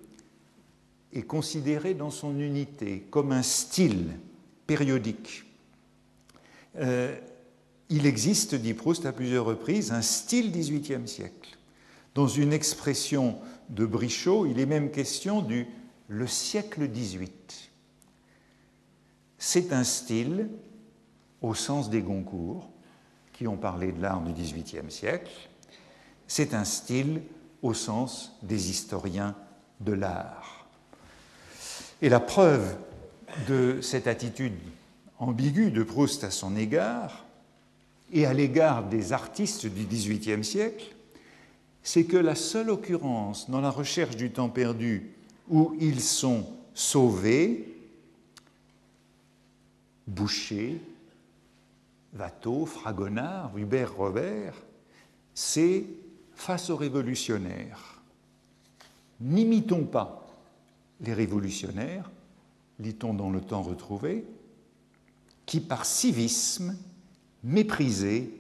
est considéré dans son unité comme un style périodique. Euh, il existe, dit Proust à plusieurs reprises, un style XVIIIe siècle. Dans une expression de Brichot, il est même question du le siècle XVIII. C'est un style, au sens des Goncourt, qui ont parlé de l'art du XVIIIe siècle, c'est un style au sens des historiens de l'art. Et la preuve de cette attitude ambiguë de Proust à son égard et à l'égard des artistes du XVIIIe siècle, c'est que la seule occurrence dans la recherche du temps perdu où ils sont sauvés, Boucher, Watteau, Fragonard, Hubert Robert, c'est face aux révolutionnaires. N'imitons pas les révolutionnaires, lit-on dans le temps retrouvé, qui par civisme méprisaient,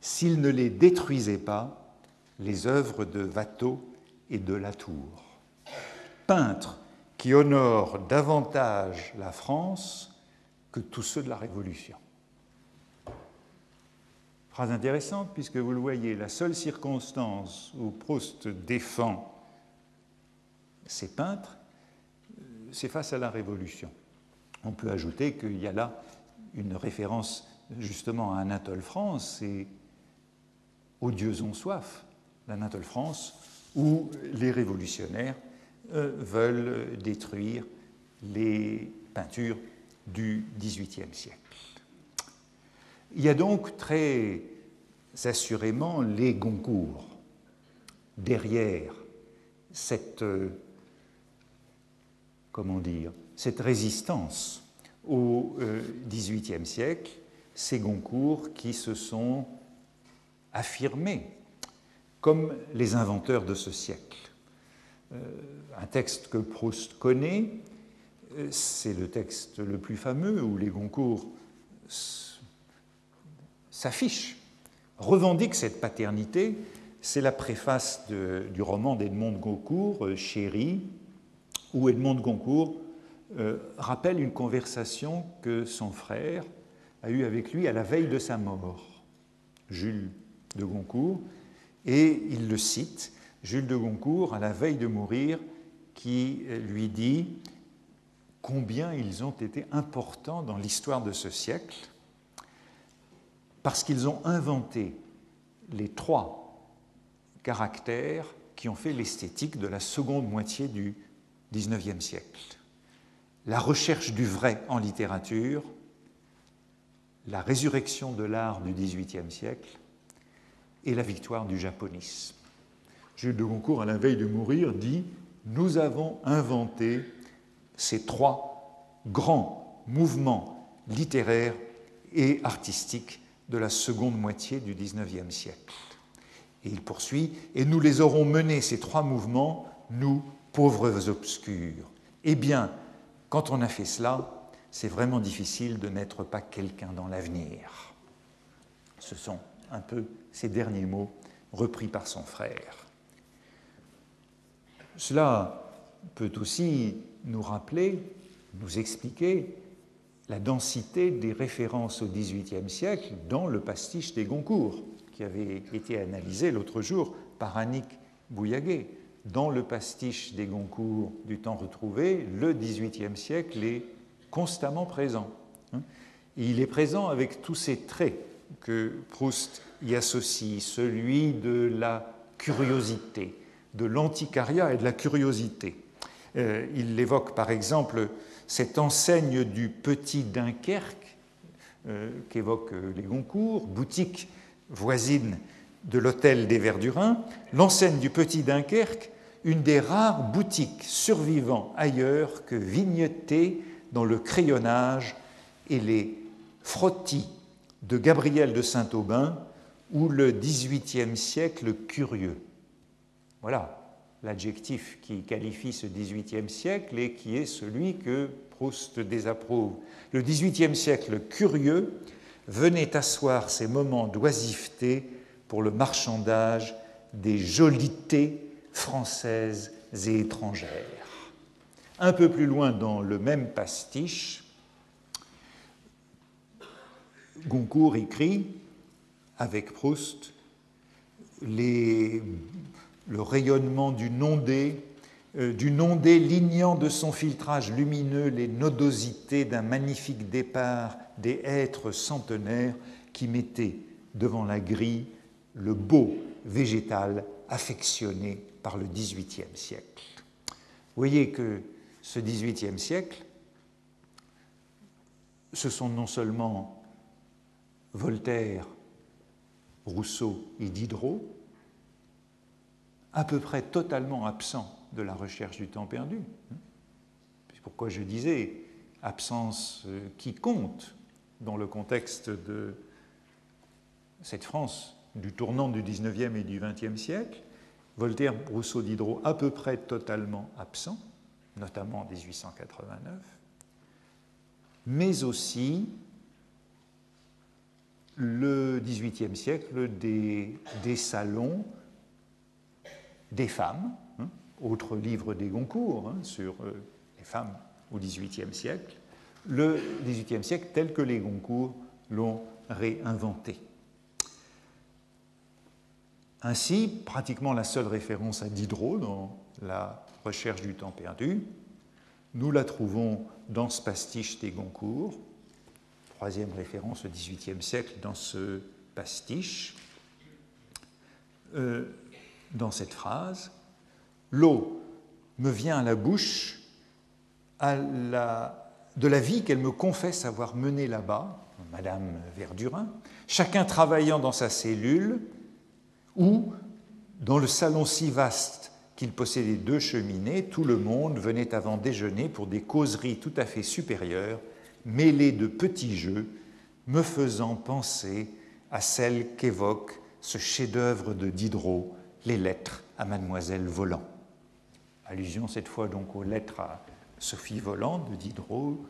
s'ils ne les détruisaient pas, les œuvres de Watteau et de Latour. Peintres qui honorent davantage la France que tous ceux de la Révolution. Phrase intéressante puisque vous le voyez, la seule circonstance où Proust défend ses peintres, c'est face à la Révolution. On peut ajouter qu'il y a là une référence justement à Anatole France et aux dieux ont soif d'Anatole France, où les révolutionnaires euh, veulent détruire les peintures du XVIIIe siècle. Il y a donc très assurément les Goncourt derrière cette, euh, comment dire, cette résistance au euh, XVIIIe siècle, ces Goncourt qui se sont affirmés comme les inventeurs de ce siècle. Euh, un texte que Proust connaît, c'est le texte le plus fameux où les Goncourt s'affiche, revendique cette paternité. C'est la préface du roman d'Edmond de Goncourt, euh, Chéri, où Edmond de Goncourt euh, rappelle une conversation que son frère a eue avec lui à la veille de sa mort, Jules de Goncourt, et il le cite, Jules de Goncourt, à la veille de mourir, qui euh, lui dit combien ils ont été importants dans l'histoire de ce siècle, parce qu'ils ont inventé les trois caractères qui ont fait l'esthétique de la seconde moitié du XIXe siècle. La recherche du vrai en littérature, la résurrection de l'art du XVIIIe siècle et la victoire du japonisme. Jules de Goncourt, à la veille de mourir, dit Nous avons inventé ces trois grands mouvements littéraires et artistiques de la seconde moitié du XIXe siècle. Et il poursuit, et nous les aurons menés, ces trois mouvements, nous, pauvres obscurs. Eh bien, quand on a fait cela, c'est vraiment difficile de n'être pas quelqu'un dans l'avenir. Ce sont un peu ces derniers mots repris par son frère. Cela peut aussi nous rappeler, nous expliquer la densité des références au XVIIIe siècle dans le pastiche des Goncourt, qui avait été analysé l'autre jour par Annick Bouillaguet. Dans le pastiche des Goncourt du temps retrouvé, le XVIIIe siècle est constamment présent. Hein. il est présent avec tous ces traits que Proust y associe, celui de la curiosité, de l'antiquariat et de la curiosité. Euh, il évoque par exemple cette enseigne du petit Dunkerque euh, qu'évoquent les Goncourt, boutique voisine de l'hôtel des Verdurins, l'enseigne du petit Dunkerque, une des rares boutiques survivant ailleurs que vignettées dans le crayonnage et les frottis de Gabriel de Saint-Aubin ou le XVIIIe siècle curieux. Voilà, l'adjectif qui qualifie ce XVIIIe siècle et qui est celui que Proust désapprouve. Le XVIIIe siècle curieux venait asseoir ces moments d'oisiveté pour le marchandage des jolités françaises et étrangères. Un peu plus loin dans le même pastiche, Goncourt écrit avec Proust le rayonnement du nondé, euh, du nondé lignant de son filtrage lumineux les nodosités d'un magnifique départ des êtres centenaires qui mettaient devant la grille le beau végétal affectionné par le XVIIIe siècle. Vous voyez que ce XVIIIe siècle, ce sont non seulement Voltaire, Rousseau et Diderot, à peu près totalement absents de la recherche du temps perdu. C'est pourquoi je disais absence euh, qui compte dans le contexte de cette France du tournant du 19e et du 20e siècle. Voltaire, Rousseau, Diderot à peu près totalement absents, notamment en 1889, mais aussi le XVIIIe siècle des, salons des femmes, hein, autre livre des Goncourt hein, sur euh, les femmes au XVIIIe siècle, le XVIIIe siècle tel que les Goncourt l'ont réinventé. Ainsi, pratiquement la seule référence à Diderot dans la recherche du temps perdu, nous la trouvons dans ce pastiche des Goncourt, troisième référence au XVIIIe siècle dans ce pastiche, euh, dans cette phrase, l'eau me vient à la bouche de la vie qu'elle me confesse avoir menée là-bas, Madame Verdurin, chacun travaillant dans sa cellule, ou dans le salon si vaste qu'il possédait deux cheminées, tout le monde venait avant déjeuner pour des causeries tout à fait supérieures mêlée de petits jeux, me faisant penser à celle qu'évoque ce chef-d'œuvre de Diderot, Les lettres à Mademoiselle Volant. Allusion cette fois donc aux lettres à Sophie Volant de Diderot,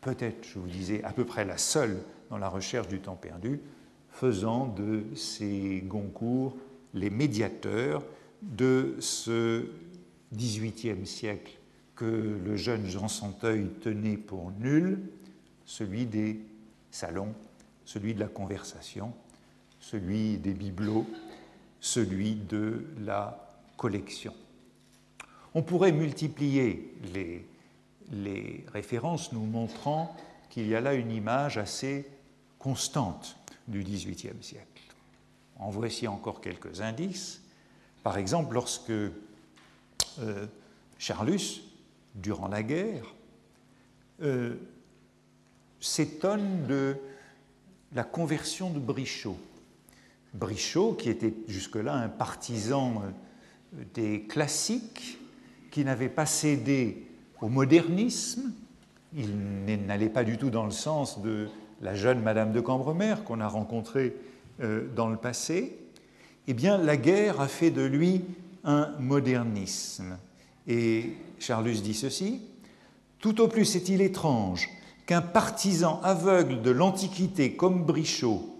peut-être, je vous disais, à peu près la seule dans la recherche du temps perdu, faisant de ces Goncourt les médiateurs de ce XVIIIe siècle que le jeune Jean Santeuil tenait pour nul, celui des salons, celui de la conversation, celui des bibelots, celui de la collection. On pourrait multiplier les, références nous montrant qu'il y a là une image assez constante du XVIIIe siècle. En voici encore quelques indices. Par exemple, lorsque euh, Charlus, durant la guerre, euh, s'étonne de la conversion de Brichot. Brichot, qui était jusque-là un partisan euh, des classiques, qui n'avait pas cédé au modernisme, il n'allait pas du tout dans le sens de la jeune Madame de Cambremer qu'on a rencontrée euh, dans le passé, eh bien la guerre a fait de lui un modernisme. Et Charlus dit ceci, tout au plus est-il étrange qu'un partisan aveugle de l'Antiquité comme Brichot,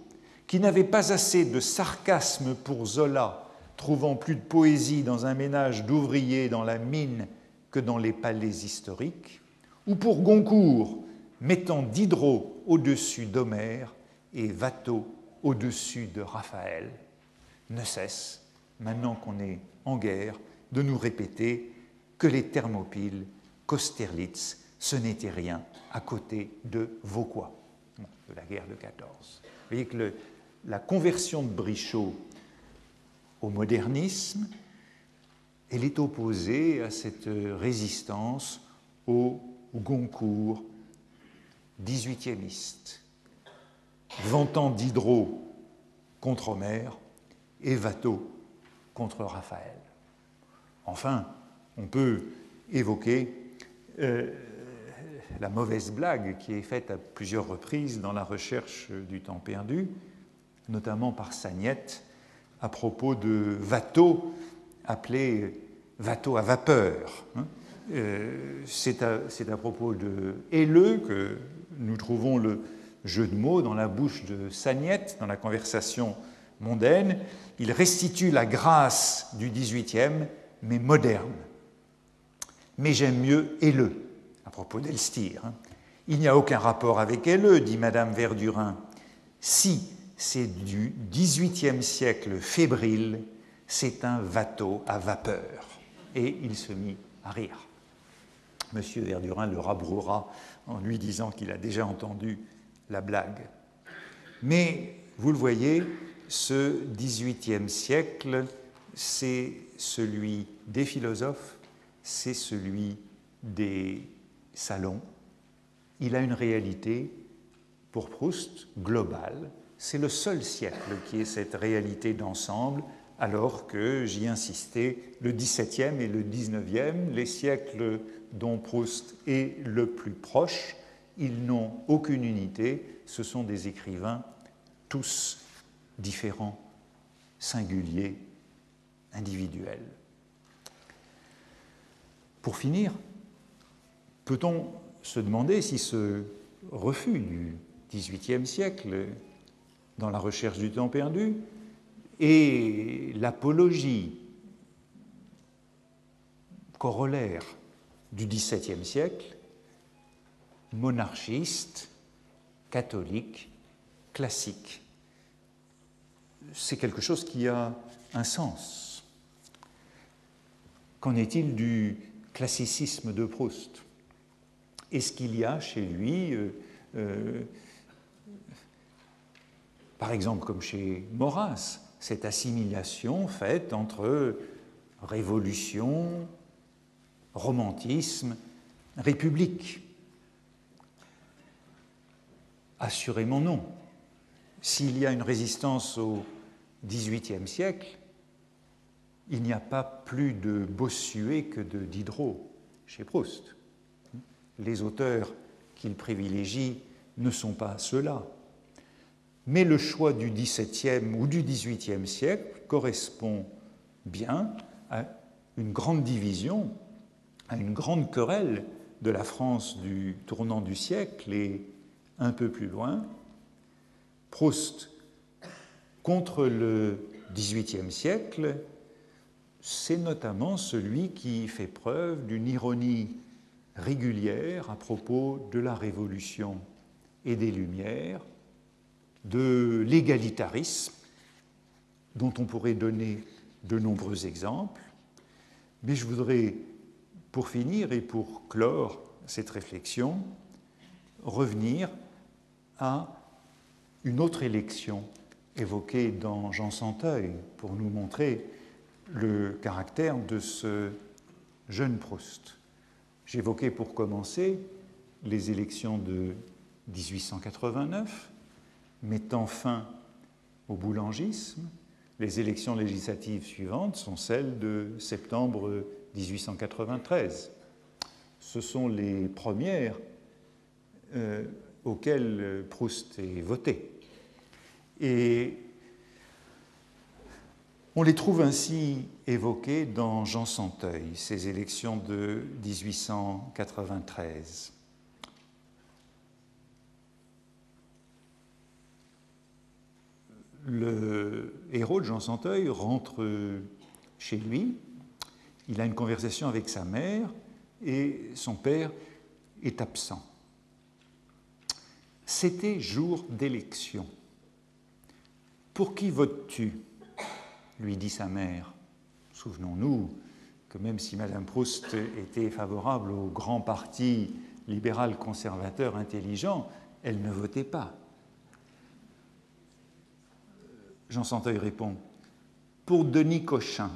qui n'avait pas assez de sarcasme pour Zola, trouvant plus de poésie dans un ménage d'ouvriers dans la mine que dans les palais historiques, ou pour Goncourt, mettant Diderot au-dessus d'Homère et Watteau au-dessus de Raphaël, ne cesse, maintenant qu'on est en guerre, de nous répéter que les Thermopyles, qu'Austerlitz, ce n'était rien à côté de Vauquois, de la guerre de 14. Vous voyez que la conversion de Brichot au modernisme, elle est opposée à cette résistance au Goncourt 18e vantant Diderot contre Homère et Watteau contre Raphaël. Enfin, on peut évoquer euh, la mauvaise blague qui est faite à plusieurs reprises dans la recherche du temps perdu, notamment par Sagnette, à propos de Watteau, appelé Watteau à vapeur. Hein. Euh, c'est à, propos de Helleux que nous trouvons le jeu de mots dans la bouche de Sagnette, dans la conversation mondaine, il restitue la grâce du XVIIIe, mais moderne. Mais j'aime mieux Helleu, à propos d'Elstir. Hein. Il n'y a aucun rapport avec Helleu, dit Madame Verdurin. Si c'est du XVIIIe siècle fébrile, c'est un bateau à vapeur. Et il se mit à rire. Monsieur Verdurin le rabrouera en lui disant qu'il a déjà entendu la blague. Mais vous le voyez, ce XVIIIe siècle, c'est celui des philosophes, c'est celui des salons. Il a une réalité, pour Proust, globale. C'est le seul siècle qui ait cette réalité d'ensemble, alors que, j'y insistais, le XVIIe et le XIXe, les siècles dont Proust est le plus proche, ils n'ont aucune unité, ce sont des écrivains tous différents, singuliers, individuels. Pour finir, peut-on se demander si ce refus du XVIIIe siècle dans la recherche du temps perdu et l'apologie corollaire du XVIIe siècle, monarchiste, catholique, classique. C'est quelque chose qui a un sens. Qu'en est-il du classicisme de Proust? Est-ce qu'il y a chez lui, euh, euh, par exemple comme chez Maurras, cette assimilation faite entre révolution, romantisme, république Assurément non. S'il y a une résistance au XVIIIe siècle, il n'y a pas plus de Bossuet que de Diderot chez Proust. Les auteurs qu'il privilégie ne sont pas ceux-là. Mais le choix du XVIIe ou du XVIIIe siècle correspond bien à une grande division, à une grande querelle de la France du tournant du siècle et un peu plus loin, Proust contre le XVIIIe siècle, c'est notamment celui qui fait preuve d'une ironie régulière à propos de la Révolution et des Lumières, de l'égalitarisme, dont on pourrait donner de nombreux exemples. Mais je voudrais, pour finir et pour clore cette réflexion, revenir à une autre élection évoquée dans Jean Santeuil pour nous montrer le caractère de ce jeune Proust. J'évoquais pour commencer les élections de 1889, mettant fin au boulangisme. Les élections législatives suivantes sont celles de septembre 1893. Ce sont les premières euh, auquel Proust est voté. Et on les trouve ainsi évoqués dans Jean Santeuil, ces élections de 1893. Le héros de Jean Santeuil rentre chez lui, il a une conversation avec sa mère et son père est absent. C'était jour d'élection. Pour qui votes-tu? lui dit sa mère. Souvenons-nous que même si Madame Proust était favorable au grand parti libéral conservateur intelligent, elle ne votait pas. Jean Santeuil répond Pour Denis Cochin.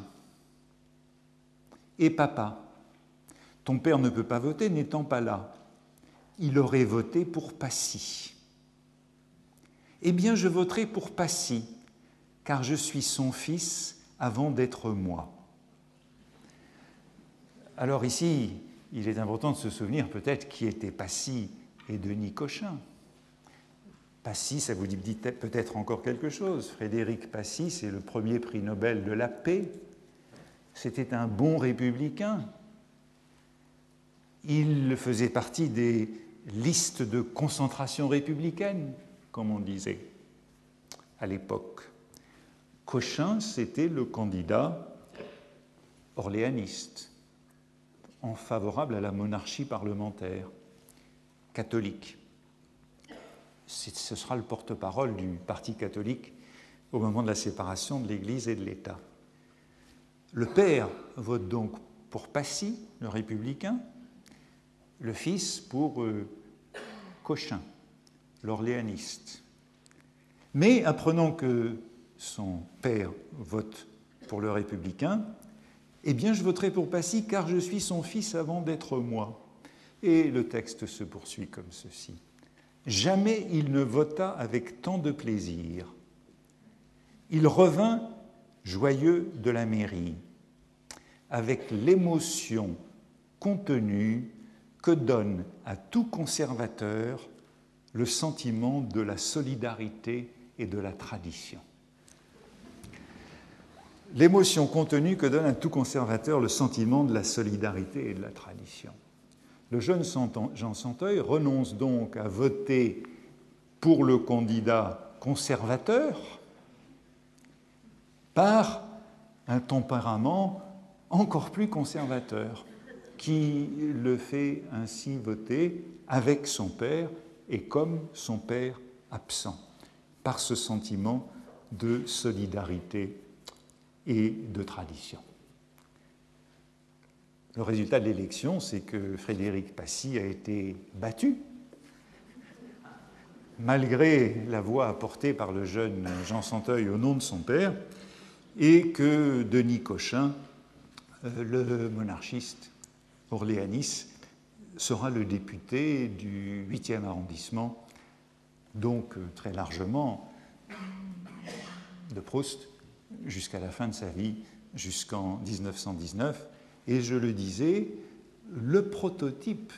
Et papa Ton père ne peut pas voter n'étant pas là il aurait voté pour Passy. Eh bien, je voterai pour Passy, car je suis son fils avant d'être moi. Alors ici, il est important de se souvenir peut-être qui était Passy et Denis Cochin. Passy, ça vous dit peut-être encore quelque chose. Frédéric Passy, c'est le premier prix Nobel de la paix. C'était un bon républicain. Il faisait partie des liste de concentration républicaine, comme on disait à l'époque. Cochin, c'était le candidat orléaniste, en favorable à la monarchie parlementaire, catholique. Ce sera le porte-parole du Parti catholique au moment de la séparation de l'Église et de l'État. Le père vote donc pour Passy, le républicain, le fils pour euh, Cochin, l'orléaniste. Mais apprenant que son père vote pour le républicain, eh bien je voterai pour Passy car je suis son fils avant d'être moi. Et le texte se poursuit comme ceci. Jamais il ne vota avec tant de plaisir. Il revint joyeux de la mairie, avec l'émotion contenue que donne à tout conservateur le sentiment de la solidarité et de la tradition. L'émotion contenue que donne à tout conservateur le sentiment de la solidarité et de la tradition. Le jeune Jean Santeuil renonce donc à voter pour le candidat conservateur par un tempérament encore plus conservateur qui le fait ainsi voter avec son père et comme son père absent, par ce sentiment de solidarité et de tradition. Le résultat de l'élection, c'est que Frédéric Passy a été battu, malgré la voix apportée par le jeune Jean Santeuil au nom de son père, et que Denis Cochin, euh, le monarchiste orléaniste, sera le député du 8e arrondissement, donc euh, très largement de Proust jusqu'à la fin de sa vie, jusqu'en 1919. Et je le disais, le prototype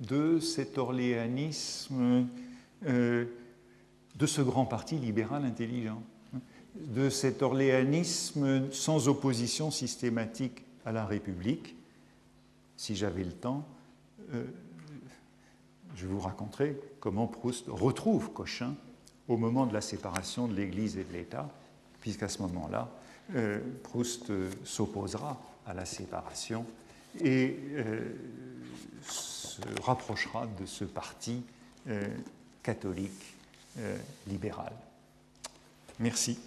de cet orléanisme, euh, de ce grand parti libéral intelligent, de cet orléanisme sans opposition systématique à la République. Si j'avais le temps, euh, je vous raconterai comment Proust retrouve Cochin au moment de la séparation de l'Église et de l'État, puisqu'à ce moment-là, euh, Proust s'opposera à la séparation et euh, se rapprochera de ce parti euh, catholique euh, libéral. Merci.